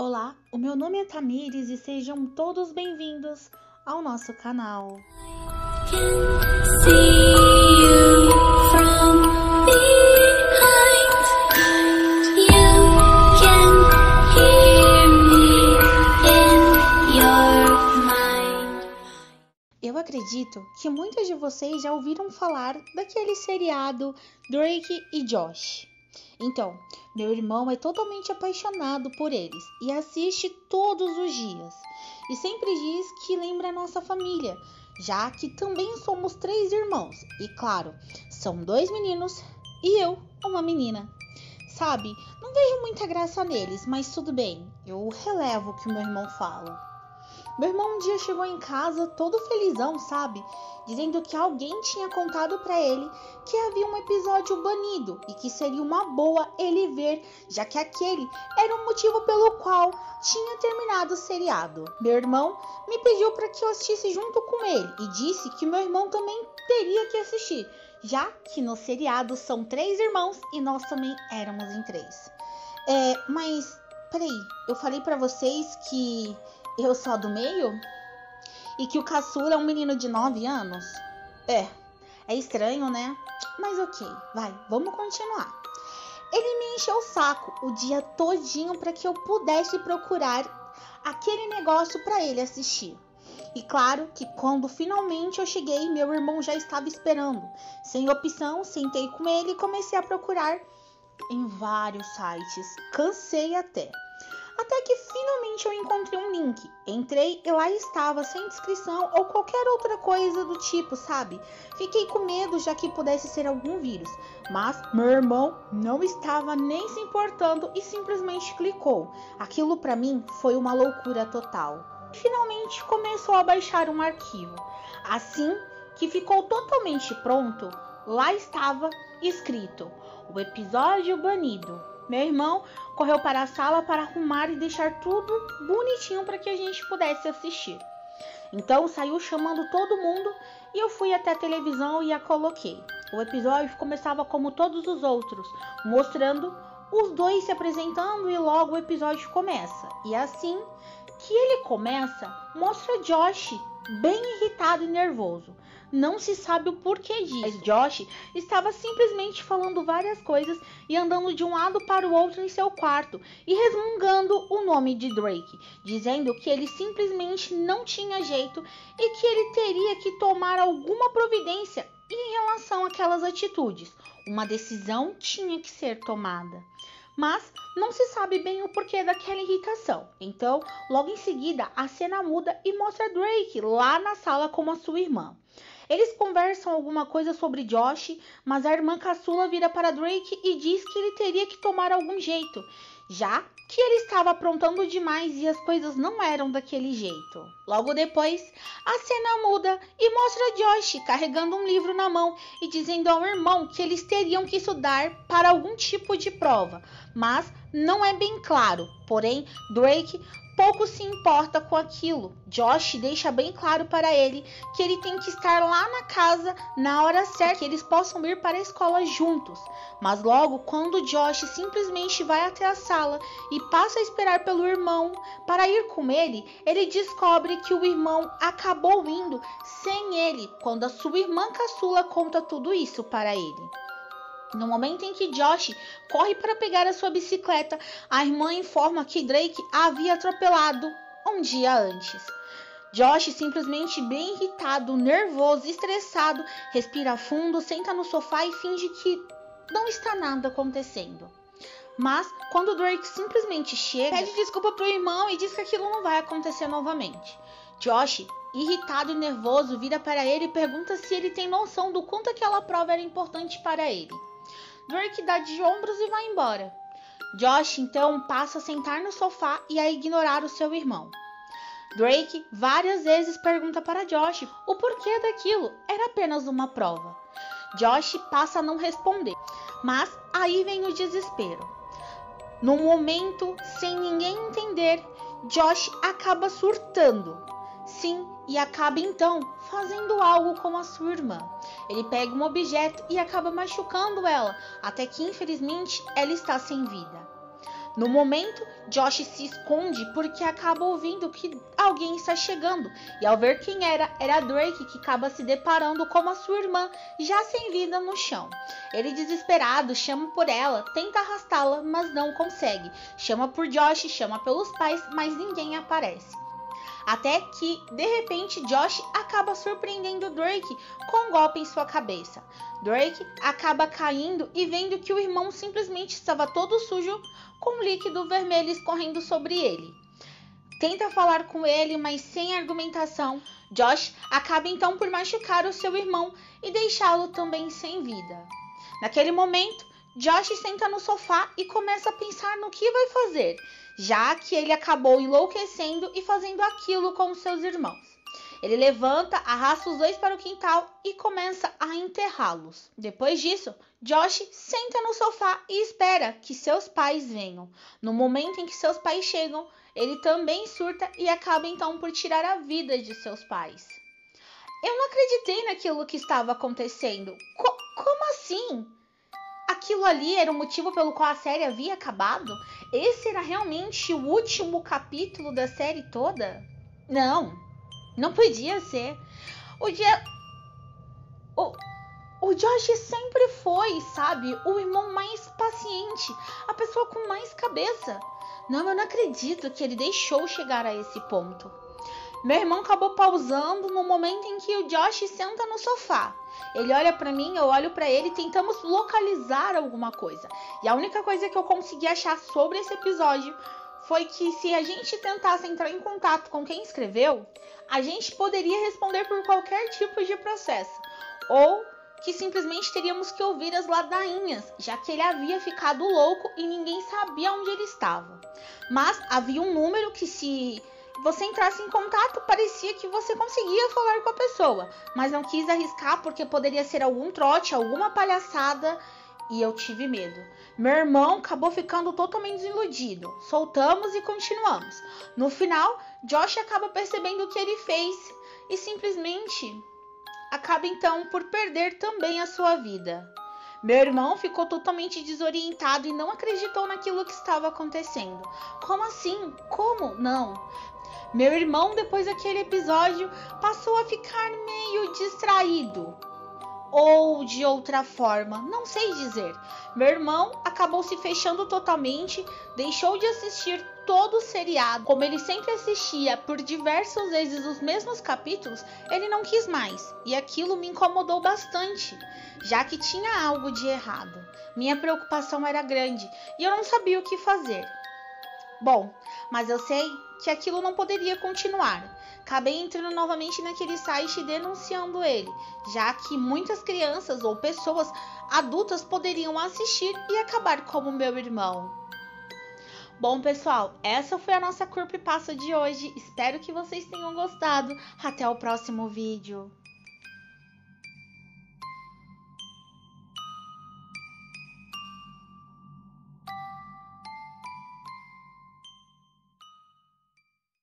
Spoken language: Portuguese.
Olá, o meu nome é Tamires e sejam todos bem-vindos ao nosso canal. Eu acredito que muitos de vocês já ouviram falar daquele seriado Drake e Josh. Então, meu irmão é totalmente apaixonado por eles e assiste todos os dias. E sempre diz que lembra a nossa família, já que também somos três irmãos. E claro, são dois meninos e eu, uma menina. Sabe, não vejo muita graça neles, mas tudo bem, eu relevo o que meu irmão fala. Meu irmão um dia chegou em casa todo felizão, sabe? Dizendo que alguém tinha contado para ele que havia um episódio banido e que seria uma boa ele ver, já que aquele era o motivo pelo qual tinha terminado o seriado. Meu irmão me pediu para que eu assistisse junto com ele e disse que meu irmão também teria que assistir, já que no seriado são três irmãos e nós também éramos em três. É, mas peraí, eu falei para vocês que eu sou a do meio? E que o caçula é um menino de 9 anos? É, é estranho, né? Mas ok, vai, vamos continuar. Ele me encheu o saco o dia todinho para que eu pudesse procurar aquele negócio para ele assistir. E claro que quando finalmente eu cheguei, meu irmão já estava esperando. Sem opção, sentei com ele e comecei a procurar em vários sites. Cansei até. Até que finalmente eu encontrei um link. Entrei e lá estava, sem inscrição ou qualquer outra coisa do tipo, sabe? Fiquei com medo já que pudesse ser algum vírus. Mas meu irmão não estava nem se importando e simplesmente clicou. Aquilo para mim foi uma loucura total. Finalmente começou a baixar um arquivo. Assim que ficou totalmente pronto, lá estava escrito: o episódio banido. Meu irmão correu para a sala para arrumar e deixar tudo bonitinho para que a gente pudesse assistir. Então saiu chamando todo mundo e eu fui até a televisão e a coloquei. O episódio começava como todos os outros, mostrando os dois se apresentando e logo o episódio começa. E assim que ele começa, mostra Josh bem irritado e nervoso. Não se sabe o porquê disso. Mas Josh estava simplesmente falando várias coisas e andando de um lado para o outro em seu quarto e resmungando o nome de Drake, dizendo que ele simplesmente não tinha jeito e que ele teria que tomar alguma providência em relação àquelas atitudes. Uma decisão tinha que ser tomada mas não se sabe bem o porquê daquela irritação. Então, logo em seguida, a cena muda e mostra Drake lá na sala com a sua irmã. Eles conversam alguma coisa sobre Josh, mas a irmã caçula vira para Drake e diz que ele teria que tomar algum jeito, já que ele estava aprontando demais e as coisas não eram daquele jeito. Logo depois, a cena muda e mostra Josh carregando um livro na mão e dizendo ao irmão que eles teriam que estudar para algum tipo de prova, mas não é bem claro. Porém, Drake pouco se importa com aquilo. Josh deixa bem claro para ele que ele tem que estar lá na casa na hora certa, que eles possam ir para a escola juntos. Mas logo, quando Josh simplesmente vai até a sala e passa a esperar pelo irmão para ir com ele, ele descobre que o irmão acabou indo sem ele, quando a sua irmã caçula conta tudo isso para ele. No momento em que Josh corre para pegar a sua bicicleta, a irmã informa que Drake a havia atropelado um dia antes. Josh, simplesmente bem irritado, nervoso, estressado, respira fundo, senta no sofá e finge que não está nada acontecendo. Mas quando Drake simplesmente chega, pede desculpa pro irmão e diz que aquilo não vai acontecer novamente. Josh, irritado e nervoso, vira para ele e pergunta se ele tem noção do quanto aquela prova era importante para ele. Drake dá de ombros e vai embora. Josh então passa a sentar no sofá e a ignorar o seu irmão. Drake várias vezes pergunta para Josh o porquê daquilo, era apenas uma prova. Josh passa a não responder, mas aí vem o desespero. No momento, sem ninguém entender, Josh acaba surtando. Sim, e acaba então fazendo algo com a sua irmã. Ele pega um objeto e acaba machucando ela, até que infelizmente ela está sem vida. No momento, Josh se esconde porque acaba ouvindo que alguém está chegando, e ao ver quem era, era Drake que acaba se deparando com a sua irmã já sem vida no chão. Ele desesperado chama por ela, tenta arrastá-la, mas não consegue. Chama por Josh, chama pelos pais, mas ninguém aparece. Até que, de repente, Josh acaba surpreendendo Drake com um golpe em sua cabeça. Drake acaba caindo e vendo que o irmão simplesmente estava todo sujo com líquido vermelho escorrendo sobre ele. Tenta falar com ele, mas sem argumentação. Josh acaba então por machucar o seu irmão e deixá-lo também sem vida. Naquele momento, Josh senta no sofá e começa a pensar no que vai fazer, já que ele acabou enlouquecendo e fazendo aquilo com seus irmãos. Ele levanta, arrasta os dois para o quintal e começa a enterrá-los. Depois disso, Josh senta no sofá e espera que seus pais venham. No momento em que seus pais chegam, ele também surta e acaba então por tirar a vida de seus pais. Eu não acreditei naquilo que estava acontecendo. Co como assim? Aquilo ali era o motivo pelo qual a série havia acabado? Esse era realmente o último capítulo da série toda? Não, não podia ser. O dia. O, o Josh sempre foi, sabe, o irmão mais paciente, a pessoa com mais cabeça. Não, eu não acredito que ele deixou chegar a esse ponto. Meu irmão acabou pausando no momento em que o Josh senta no sofá. Ele olha para mim, eu olho para ele, tentamos localizar alguma coisa. E a única coisa que eu consegui achar sobre esse episódio foi que se a gente tentasse entrar em contato com quem escreveu, a gente poderia responder por qualquer tipo de processo. Ou que simplesmente teríamos que ouvir as ladainhas, já que ele havia ficado louco e ninguém sabia onde ele estava. Mas havia um número que se você entrasse em contato, parecia que você conseguia falar com a pessoa, mas não quis arriscar porque poderia ser algum trote, alguma palhaçada e eu tive medo. Meu irmão acabou ficando totalmente desiludido. Soltamos e continuamos. No final, Josh acaba percebendo o que ele fez e simplesmente acaba então por perder também a sua vida. Meu irmão ficou totalmente desorientado e não acreditou naquilo que estava acontecendo. Como assim? Como? Não. Meu irmão, depois daquele episódio, passou a ficar meio distraído. Ou de outra forma, não sei dizer. Meu irmão acabou se fechando totalmente, deixou de assistir todo o seriado, como ele sempre assistia por diversas vezes os mesmos capítulos, ele não quis mais, e aquilo me incomodou bastante, já que tinha algo de errado. Minha preocupação era grande e eu não sabia o que fazer. Bom, mas eu sei que aquilo não poderia continuar. Acabei entrando novamente naquele site denunciando ele, já que muitas crianças ou pessoas adultas poderiam assistir e acabar como meu irmão. Bom, pessoal, essa foi a nossa passa de hoje. Espero que vocês tenham gostado. Até o próximo vídeo.